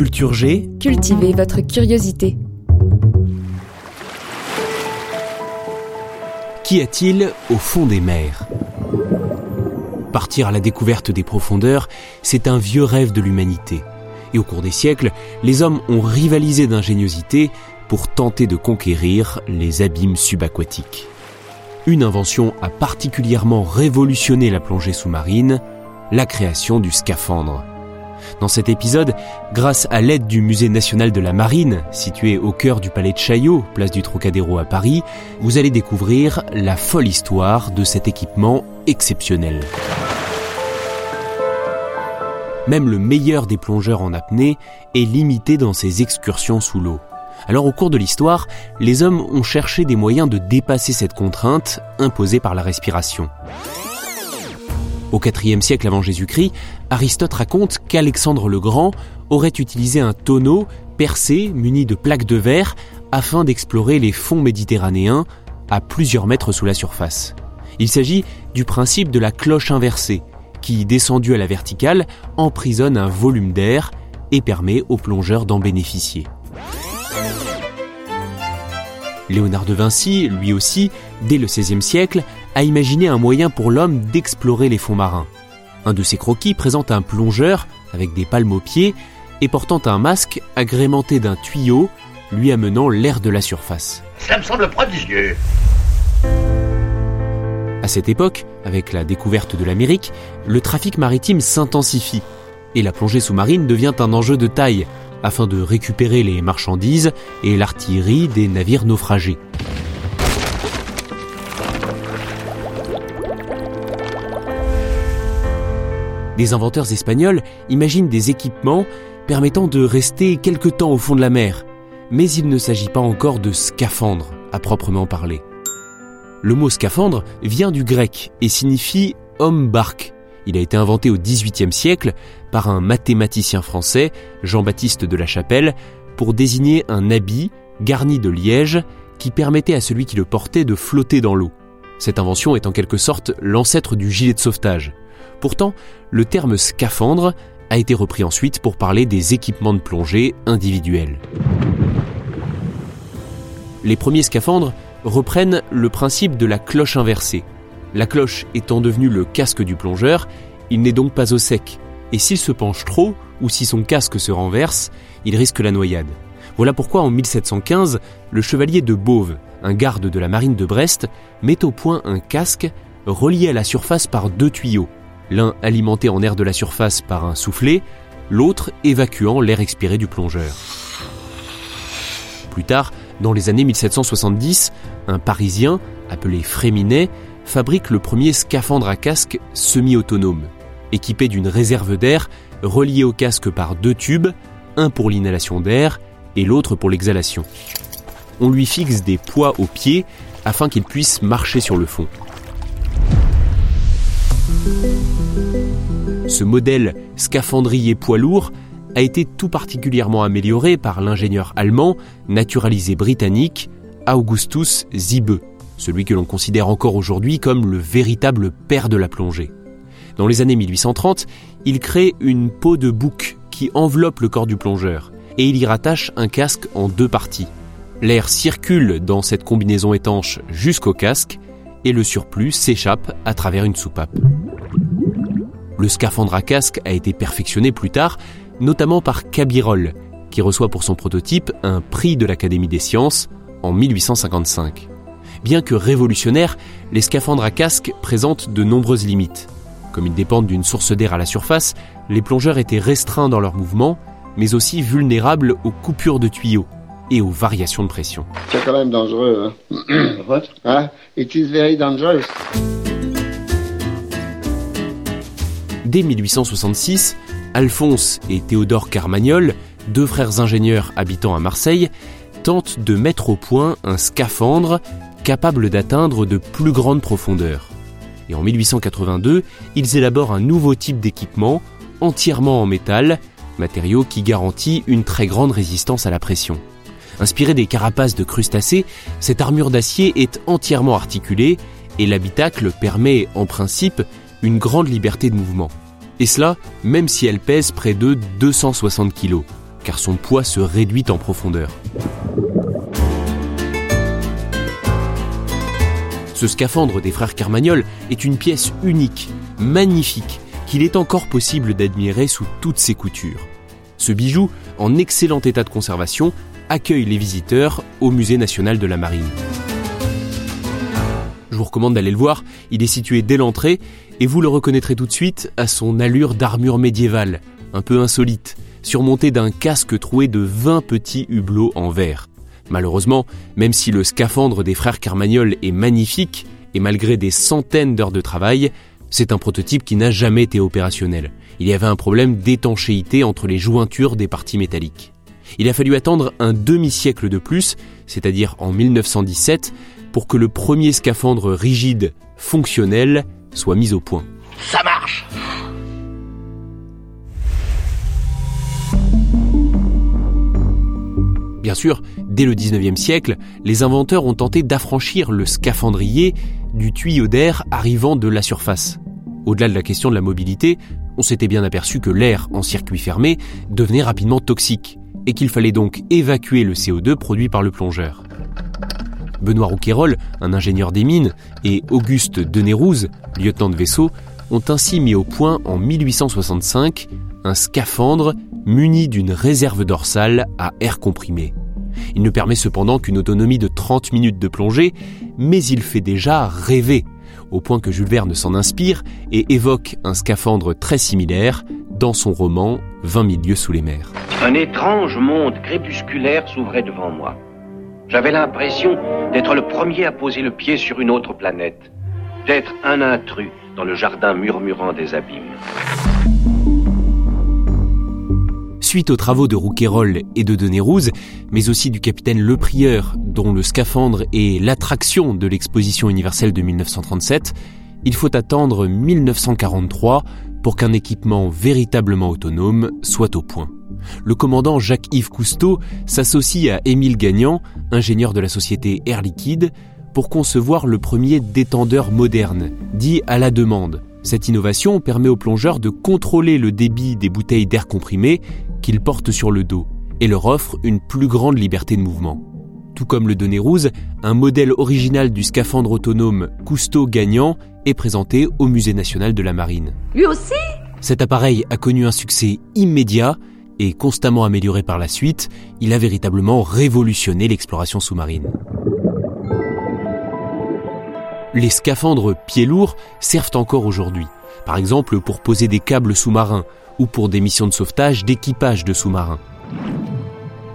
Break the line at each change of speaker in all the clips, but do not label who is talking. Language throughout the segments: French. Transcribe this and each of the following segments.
Culture G.
Cultivez votre curiosité.
Qu'y a-t-il au fond des mers? Partir à la découverte des profondeurs, c'est un vieux rêve de l'humanité. Et au cours des siècles, les hommes ont rivalisé d'ingéniosité pour tenter de conquérir les abîmes subaquatiques. Une invention a particulièrement révolutionné la plongée sous-marine, la création du scaphandre. Dans cet épisode, grâce à l'aide du Musée national de la marine, situé au cœur du palais de Chaillot, place du Trocadéro à Paris, vous allez découvrir la folle histoire de cet équipement exceptionnel. Même le meilleur des plongeurs en apnée est limité dans ses excursions sous l'eau. Alors au cours de l'histoire, les hommes ont cherché des moyens de dépasser cette contrainte imposée par la respiration. Au IVe siècle avant Jésus-Christ, Aristote raconte qu'Alexandre le Grand aurait utilisé un tonneau percé muni de plaques de verre afin d'explorer les fonds méditerranéens à plusieurs mètres sous la surface. Il s'agit du principe de la cloche inversée, qui, descendu à la verticale, emprisonne un volume d'air et permet aux plongeurs d'en bénéficier. Léonard de Vinci, lui aussi, dès le XVIe siècle, a imaginé un moyen pour l'homme d'explorer les fonds marins. Un de ses croquis présente un plongeur avec des palmes aux pieds et portant un masque agrémenté d'un tuyau lui amenant l'air de la surface.
Ça me semble prodigieux.
À cette époque, avec la découverte de l'Amérique, le trafic maritime s'intensifie et la plongée sous-marine devient un enjeu de taille afin de récupérer les marchandises et l'artillerie des navires naufragés. Des inventeurs espagnols imaginent des équipements permettant de rester quelque temps au fond de la mer, mais il ne s'agit pas encore de scaphandre à proprement parler. Le mot scaphandre vient du grec et signifie homme-barque. Il a été inventé au XVIIIe siècle par un mathématicien français, Jean-Baptiste de la Chapelle, pour désigner un habit garni de liège qui permettait à celui qui le portait de flotter dans l'eau. Cette invention est en quelque sorte l'ancêtre du gilet de sauvetage. Pourtant, le terme scaphandre a été repris ensuite pour parler des équipements de plongée individuels. Les premiers scaphandres reprennent le principe de la cloche inversée. La cloche étant devenue le casque du plongeur, il n'est donc pas au sec, et s'il se penche trop, ou si son casque se renverse, il risque la noyade. Voilà pourquoi en 1715, le chevalier de Beauve, un garde de la marine de Brest, met au point un casque relié à la surface par deux tuyaux, l'un alimenté en air de la surface par un soufflet, l'autre évacuant l'air expiré du plongeur. Plus tard, dans les années 1770, un Parisien, appelé Fréminet, fabrique le premier scaphandre à casque semi-autonome, équipé d'une réserve d'air reliée au casque par deux tubes, un pour l'inhalation d'air et l'autre pour l'exhalation. On lui fixe des poids aux pieds afin qu'il puisse marcher sur le fond. Ce modèle scaphandrier poids lourd a été tout particulièrement amélioré par l'ingénieur allemand, naturalisé britannique, Augustus Ziebe, celui que l'on considère encore aujourd'hui comme le véritable père de la plongée. Dans les années 1830, il crée une peau de bouc qui enveloppe le corps du plongeur et il y rattache un casque en deux parties. L'air circule dans cette combinaison étanche jusqu'au casque et le surplus s'échappe à travers une soupape. Le scaphandre à casque a été perfectionné plus tard, notamment par Cabirol, qui reçoit pour son prototype un prix de l'Académie des sciences en 1855. Bien que révolutionnaires, les scaphandres à casque présentent de nombreuses limites. Comme ils dépendent d'une source d'air à la surface, les plongeurs étaient restreints dans leurs mouvements, mais aussi vulnérables aux coupures de tuyaux et aux variations de pression.
C'est quand même dangereux. Hein? What? Hein? It is very dangerous.
Dès 1866, Alphonse et Théodore Carmagnol, deux frères ingénieurs habitant à Marseille, tentent de mettre au point un scaphandre capable d'atteindre de plus grandes profondeurs. Et en 1882, ils élaborent un nouveau type d'équipement entièrement en métal, matériau qui garantit une très grande résistance à la pression. Inspirée des carapaces de crustacés, cette armure d'acier est entièrement articulée et l'habitacle permet en principe une grande liberté de mouvement. Et cela même si elle pèse près de 260 kg. car son poids se réduit en profondeur. Ce scaphandre des frères Carmagnol est une pièce unique, magnifique, qu'il est encore possible d'admirer sous toutes ses coutures. Ce bijou, en excellent état de conservation, accueille les visiteurs au Musée national de la Marine. Vous recommande d'aller le voir, il est situé dès l'entrée et vous le reconnaîtrez tout de suite à son allure d'armure médiévale, un peu insolite, surmonté d'un casque troué de 20 petits hublots en verre. Malheureusement, même si le scaphandre des frères Carmagnol est magnifique, et malgré des centaines d'heures de travail, c'est un prototype qui n'a jamais été opérationnel. Il y avait un problème d'étanchéité entre les jointures des parties métalliques. Il a fallu attendre un demi-siècle de plus, c'est-à-dire en 1917, pour que le premier scaphandre rigide, fonctionnel, soit mis au point.
Ça marche
Bien sûr, dès le 19e siècle, les inventeurs ont tenté d'affranchir le scaphandrier du tuyau d'air arrivant de la surface. Au-delà de la question de la mobilité, on s'était bien aperçu que l'air en circuit fermé devenait rapidement toxique et qu'il fallait donc évacuer le CO2 produit par le plongeur. Benoît Rouquayrol, un ingénieur des mines, et Auguste Denérouse, lieutenant de vaisseau, ont ainsi mis au point en 1865 un scaphandre muni d'une réserve dorsale à air comprimé. Il ne permet cependant qu'une autonomie de 30 minutes de plongée, mais il fait déjà rêver, au point que Jules Verne s'en inspire et évoque un scaphandre très similaire dans son roman 20 000 lieues sous les mers.
Un étrange monde crépusculaire s'ouvrait devant moi. J'avais l'impression d'être le premier à poser le pied sur une autre planète, d'être un intrus dans le jardin murmurant des abîmes.
Suite aux travaux de Rouquayrol et de Denérouse, mais aussi du capitaine Le Prieur, dont le scaphandre est l'attraction de l'exposition universelle de 1937, il faut attendre 1943 pour qu'un équipement véritablement autonome soit au point. Le commandant Jacques-Yves Cousteau s'associe à Émile Gagnant, ingénieur de la société Air Liquide, pour concevoir le premier détendeur moderne, dit à la demande. Cette innovation permet aux plongeurs de contrôler le débit des bouteilles d'air comprimé qu'ils portent sur le dos et leur offre une plus grande liberté de mouvement. Tout comme le Denérouse, un modèle original du scaphandre autonome Cousteau gagnant est présenté au Musée national de la Marine.
Lui aussi?
Cet appareil a connu un succès immédiat et constamment amélioré par la suite, il a véritablement révolutionné l'exploration sous-marine. Les scaphandres pieds lourds servent encore aujourd'hui, par exemple pour poser des câbles sous-marins ou pour des missions de sauvetage d'équipage de sous-marins.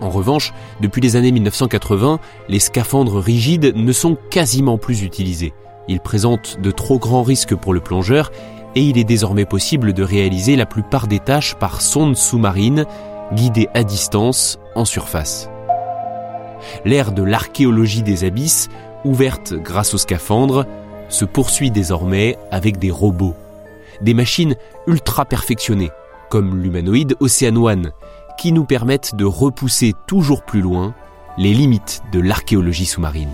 En revanche, depuis les années 1980, les scaphandres rigides ne sont quasiment plus utilisés. Ils présentent de trop grands risques pour le plongeur et il est désormais possible de réaliser la plupart des tâches par sonde sous-marine, guidée à distance en surface. L'ère de l'archéologie des abysses, ouverte grâce aux scaphandres, se poursuit désormais avec des robots. Des machines ultra perfectionnées, comme l'humanoïde Océanoine, qui nous permettent de repousser toujours plus loin les limites de l'archéologie sous-marine.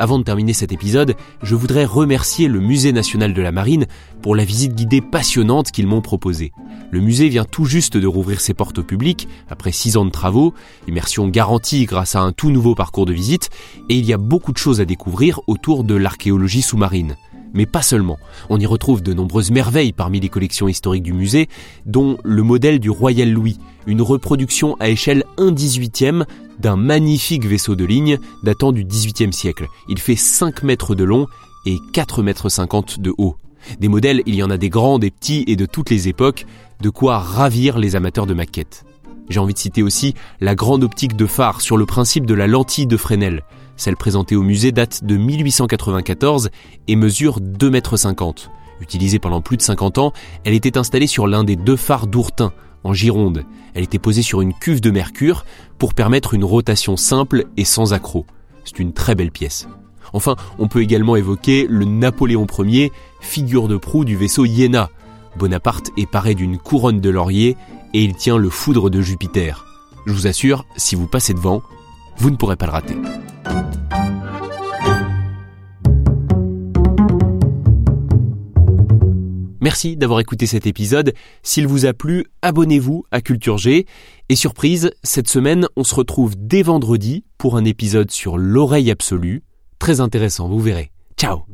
Avant de terminer cet épisode, je voudrais remercier le Musée national de la marine pour la visite guidée passionnante qu'ils m'ont proposée. Le musée vient tout juste de rouvrir ses portes au public, après six ans de travaux, immersion garantie grâce à un tout nouveau parcours de visite, et il y a beaucoup de choses à découvrir autour de l'archéologie sous-marine mais pas seulement. On y retrouve de nombreuses merveilles parmi les collections historiques du musée, dont le modèle du Royal Louis, une reproduction à échelle 1 18e d'un magnifique vaisseau de ligne datant du 18e siècle. Il fait 5 mètres de long et 4 mètres 50 de haut. Des modèles, il y en a des grands, des petits et de toutes les époques, de quoi ravir les amateurs de maquettes. J'ai envie de citer aussi la grande optique de phare sur le principe de la lentille de Fresnel. Celle présentée au musée date de 1894 et mesure 2,50 m. Utilisée pendant plus de 50 ans, elle était installée sur l'un des deux phares d'Ourtin, en Gironde. Elle était posée sur une cuve de mercure pour permettre une rotation simple et sans accroc. C'est une très belle pièce. Enfin, on peut également évoquer le Napoléon Ier, figure de proue du vaisseau Iéna. Bonaparte est paré d'une couronne de laurier et il tient le foudre de Jupiter. Je vous assure, si vous passez devant, vous ne pourrez pas le rater. Merci d'avoir écouté cet épisode. S'il vous a plu, abonnez-vous à Culture G. Et surprise, cette semaine, on se retrouve dès vendredi pour un épisode sur l'oreille absolue. Très intéressant, vous verrez. Ciao